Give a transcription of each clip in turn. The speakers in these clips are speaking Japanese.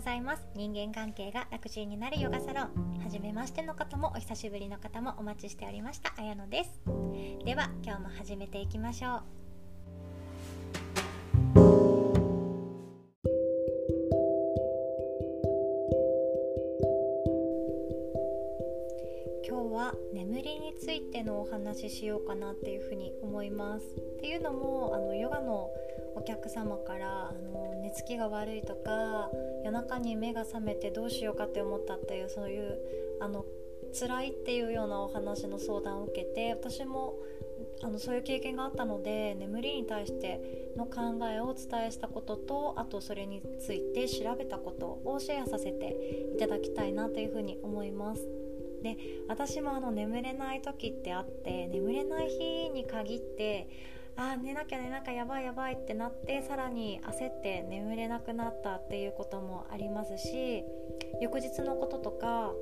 ございます。人間関係が楽ちんになるヨガサロン。初めましての方もお久しぶりの方もお待ちしておりました。綾乃です。では今日も始めていきましょう。今日は眠りについてのお話ししようかなっていうふうに思います。っていうのもあのヨガのお客様からあの寝つきが悪いとか夜中に目が覚めてどうしようかって思ったっていうそういうあの辛いっていうようなお話の相談を受けて私もあのそういう経験があったので眠りに対しての考えをお伝えしたこととあとそれについて調べたことをシェアさせていただきたいなというふうに思います。で私もあの眠れない時ってあって眠れない日に限ってあ寝なきゃ寝なきゃやばいやばいってなってさらに焦って眠れなくなったっていうこともありますし翌日のこととか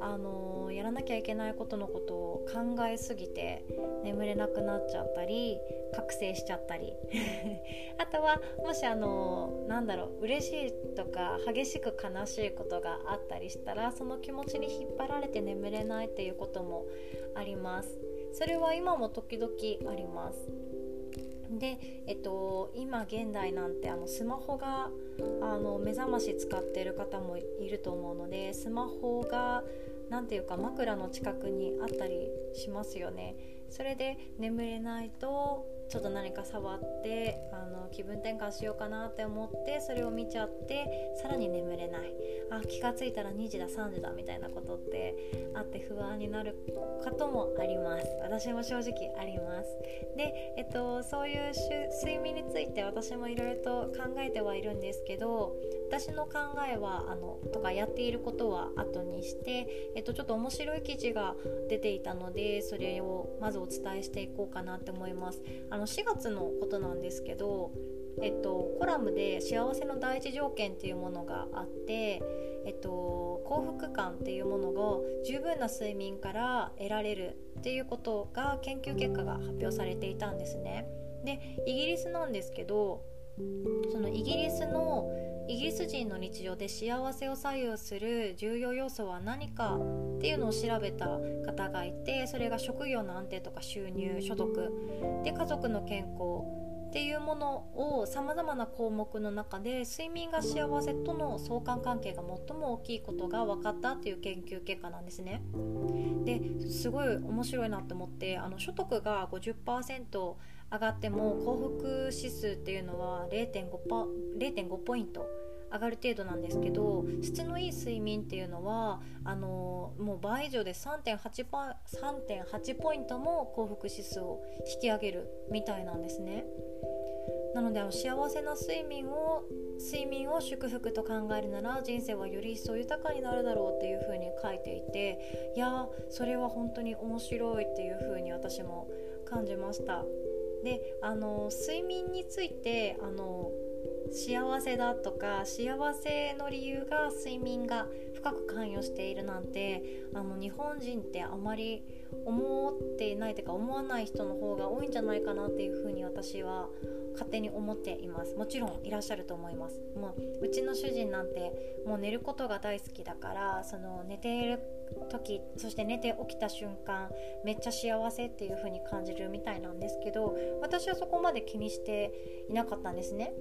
あのやらなきゃいけないことのことを考えすぎて眠れなくなっちゃったり覚醒しちゃったり。あとはもしあのなんだろう嬉しいとか激しく悲しいことがあったりしたらその気持ちに引っ張られて眠れないっていうこともあります。それは今も時々あります。で、えっと、今現代なんてあのスマホがあの目覚まし使ってる方もいると思うのでスマホが何ていうか枕の近くにあったりしますよね。それで眠れないとちょっと何か触って気分転換しようかなって思ってそれを見ちゃってさらに眠れない。あ気が付いたら2時だ3時だみたいなことってあって不安になることもあります。私も正直あります。で、えっと、そういう睡眠について私もいろいろと考えてはいるんですけど私の考えはあのとかやっていることは後にして、えっと、ちょっと面白い記事が出ていたのでそれをまずお伝えしていこうかなって思います。あの4月のことなんですけどえっと、コラムで幸せの第一条件っていうものがあって、えっと、幸福感っていうものが十分な睡眠から得られるっていうことが研究結果が発表されていたんですね。でイギリスなんですけどそのイギリスのイギリス人の日常で幸せを左右する重要要素は何かっていうのを調べた方がいてそれが職業の安定とか収入所得で家族の健康っていうものをさまざまな項目の中で睡眠が幸せとの相関関係が最も大きいことが分かったっていう研究結果なんですね。ですごい面白いなと思ってあの所得が50%上がっても幸福指数っていうのは 0.5, ポイント上がる程度なんですけど質のいい睡眠っていうのはあのもう倍以上で3.8ポ3.8ポイントも幸福指数を引き上げるみたいなんですね。なのであの幸せな睡眠を睡眠を祝福と考えるなら人生はより一層豊かになるだろうっていう風に書いていていやそれは本当に面白いっていう風に私も感じましたであの睡眠についてあの幸せだとか幸せの理由が睡眠が深く関与しているなんてあの日本人ってあまり思っていないというか思わない人の方が多いんじゃないかなっていうふうに私は勝手に思っています。もちろんいらっしゃると思います。もううちの主人なんてもう寝ることが大好きだからその寝ている時そして寝て起きた瞬間めっちゃ幸せっていう風に感じるみたいなんですけど私はそこまで気にしていなかったんですね。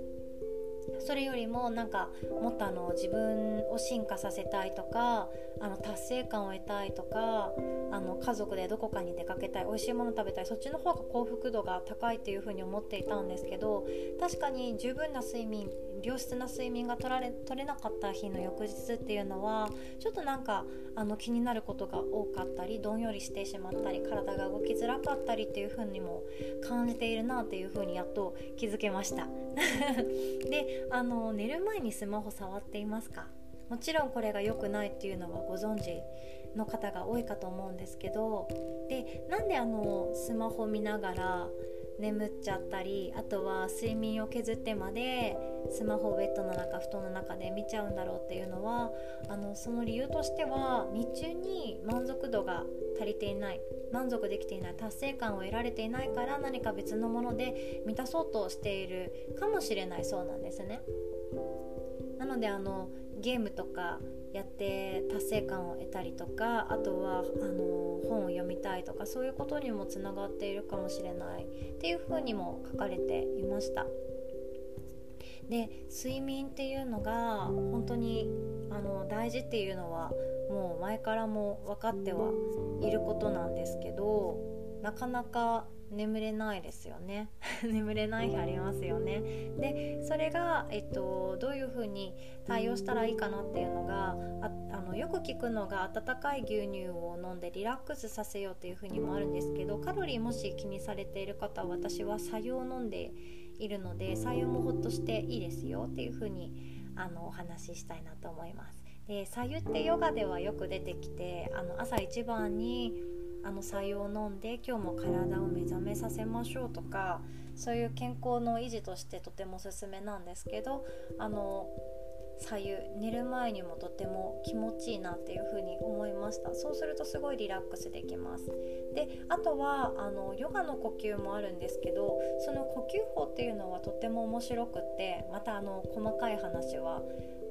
それよりもなんかもっとあの自分を進化させたいとかあの達成感を得たいとかあの家族でどこかに出かけたい美味しいもの食べたいそっちの方が幸福度が高いっていうふうに思っていたんですけど確かに十分な睡眠良質な睡眠が取られ取れなかった日の翌日っていうのはちょっとなんかあの気になることが多かったりどんよりしてしまったり体が動きづらかったりっていう風にも感じているなっていう風にやっと気づけました。であの寝る前にスマホ触っていますか？もちろんこれが良くないっていうのはご存知の方が多いかと思うんですけどでなんであのスマホ見ながら眠っちゃったりあとは睡眠を削ってまでスマホをベッドの中布団の中で見ちゃうんだろうっていうのはあのその理由としては日中に満足度が足りていない満足できていない達成感を得られていないから何か別のもので満たそうとしているかもしれないそうなんですね。なのであのゲームとかやって達成感を得たりとかあとはあの本を読みたいとかそういうことにもつながっているかもしれないっていうふうにも書かれていました。で睡眠っていうのが本当にあの大事っていうのはもう前からも分かってはいることなんですけどなかなか眠れないですよね 眠れない日ありますよねでそれが、えっと、どういうふうに対応したらいいかなっていうのがあのよく聞くのが温かい牛乳を飲んでリラックスさせようっていうふうにもあるんですけどカロリーもし気にされている方は私は白湯を飲んでいるので白湯もほっとしていいですよっていうふうにあのお話ししたいなと思います。で白湯ってヨガではよく出てきてあの朝一番にあの白湯を飲んで今日も体を目覚めさせましょうとかそういう健康の維持としてとてもおすすめなんですけどあの左右寝る前にもとても気持ちいいなっていう風に思いました。そうするとすごいリラックスできます。であとはあのヨガの呼吸もあるんですけどその呼吸法っていうのはとても面白くってまたあの細かい話は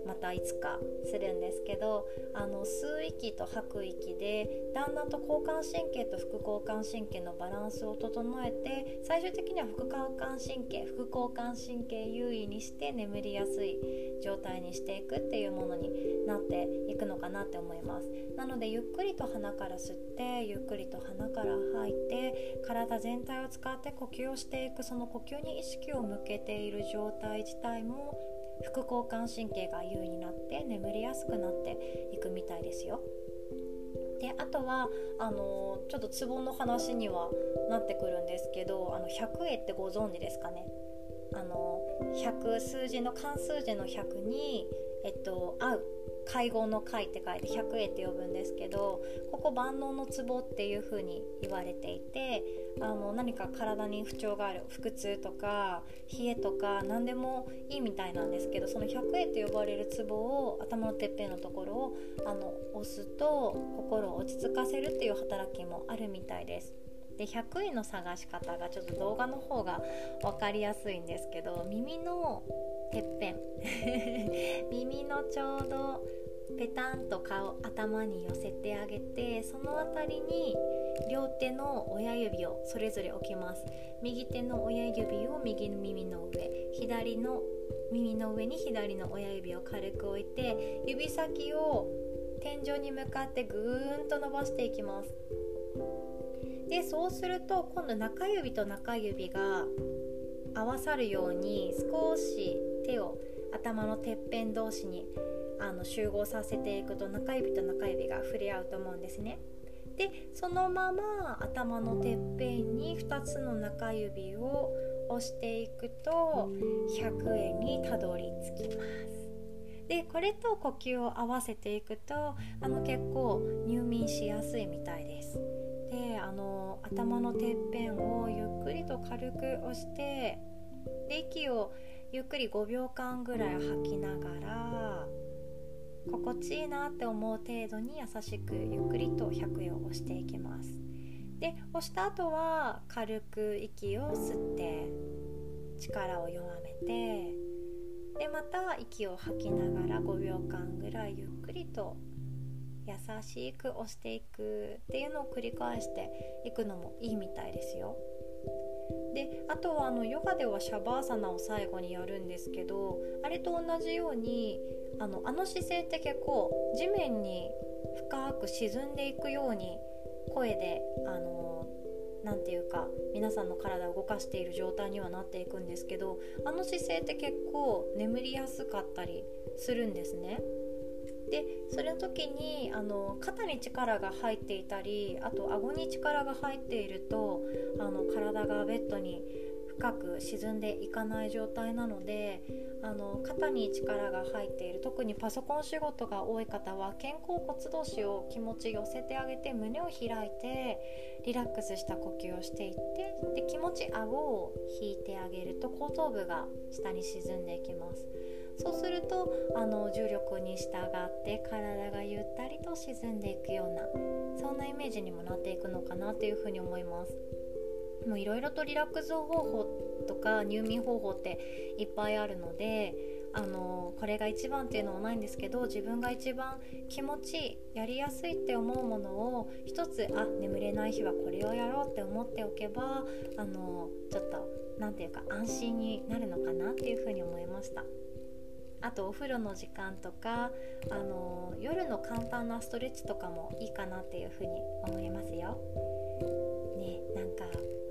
またいつかするんですけどあの吸う息と吐く息でだんだんと交感神経と副交感神経のバランスを整えて最終的には副交感神経副交感神経優位にして眠りやすい状態にしていくっていうものになっていくのかなって思います。なのでゆっくりと鼻から吸ってゆっくりと鼻から吐いて体全体を使って呼吸をしていくその呼吸に意識を向けている状態自体も副交感神経が優位になって眠りやすくなっていくみたいですよ。であとはあのちょっとツボの話にはなってくるんですけどあの100絵ってご存知ですかねあの100数字の漢数字の100に、えっと、合う会合の会って書いて百会って呼ぶんですけどここ万能のツボっていう風に言われていてあの何か体に不調がある腹痛とか冷えとか何でもいいみたいなんですけどその百会って呼ばれるツボを頭のてっぺんのところをあの押すと心を落ち着かせるっていう働きもあるみたいです。で100位の探し方がちょっと動画の方が分かりやすいんですけど耳のてっぺん。耳のちょうどペタンと顔頭に寄せてあげてその辺りに両手の親指をそれぞれ置きます。右手の親指を右の耳の上左の耳の上に左の親指を軽く置いて指先を天井に向かってぐーんと伸ばしていきます。でそうすると今度中指と中指が合わさるように少し手を頭のてっぺん同士にあの集合させていくと中指と中指が触れ合うと思うんですね。でそのまま頭のてっぺんに2つの中指を押していくと100円にたどり着きます。でこれと呼吸を合わせていくとあの結構入眠しやすいみたい。あの頭のてっぺんをゆっくりと軽く押してで息をゆっくり5秒間ぐらい吐きながら心地いいなって思う程度に優しくゆっくりと100を押していきます。で押した後は軽く息を吸って力を弱めてでまた息を吐きながら5秒間ぐらいゆっくりと優しく押していくっていうのを繰り返していくのもいいみたいですよ。であとはあのヨガではシャバーサナを最後にやるんですけどあれと同じようにあのあの姿勢って結構地面に深く沈んでいくように声であのなていうか皆さんの体を動かしている状態にはなっていくんですけどあの姿勢って結構眠りやすかったりするんですね。でその時にあの肩に力が入っていたりあと顎に力が入っているとあの体がベッドに深く沈んでいかない状態なのであの肩に力が入っている特にパソコン仕事が多い方は肩甲骨同士を気持ち寄せてあげて胸を開いてリラックスした呼吸をしていってで気持ち顎を引いてあげると後頭部が下に沈んでいきます。そうするとあの重力に従って体がゆったりと沈んでいくようなそんなイメージにもなっていくのかなっていうふうに思います。もういろいろとリラックス方法とか入眠方法っていっぱいあるのであのこれが一番っていうのはないんですけど自分が一番気持ちいいやりやすいって思うものを一つあ眠れない日はこれをやろうって思っておけばあのちょっと何て言うか安心になるのかなっていうふうに思いました。あとお風呂の時間とかあの夜の簡単なストレッチとかもいいかなっていうふうに思いますよ。ねなんか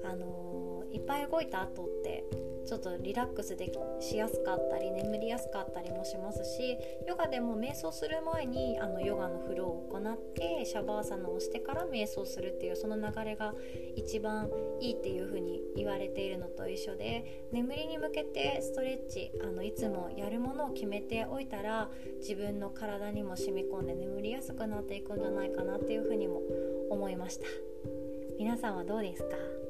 あのいっぱい動いた後ってちょっとリラックスでしやすかったり眠りやすかったりもしますしヨガでも瞑想する前にあのヨガのフローを行ってシャバーサナをしてから瞑想するっていうその流れが一番いいっていう風に言われているのと一緒で眠りに向けてストレッチあのいつもやるものを決めておいたら自分の体にも染み込んで眠りやすくなっていくんじゃないかなっていう風にも思いました。皆さんはどうですか？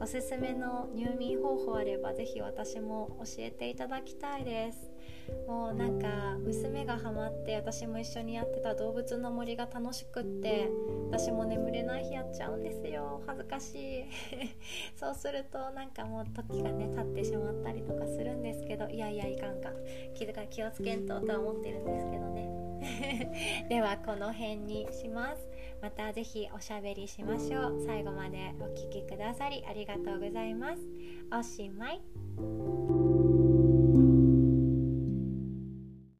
おすすめの入眠方法あればぜひ私も教えていただきたいです。もうなんか娘がハマって私も一緒にやってた動物の森が楽しくって私も眠れない日やっちゃうんですよ恥ずかしい そうするとなんかもう時がね経ってしまったりとかするんですけどいやいやいかんか気気をつけんととは思ってるんですけどね。ではこの辺にします。また是非おしゃべりしましょう。最後までお聴きくださりありがとうございます。おしまい。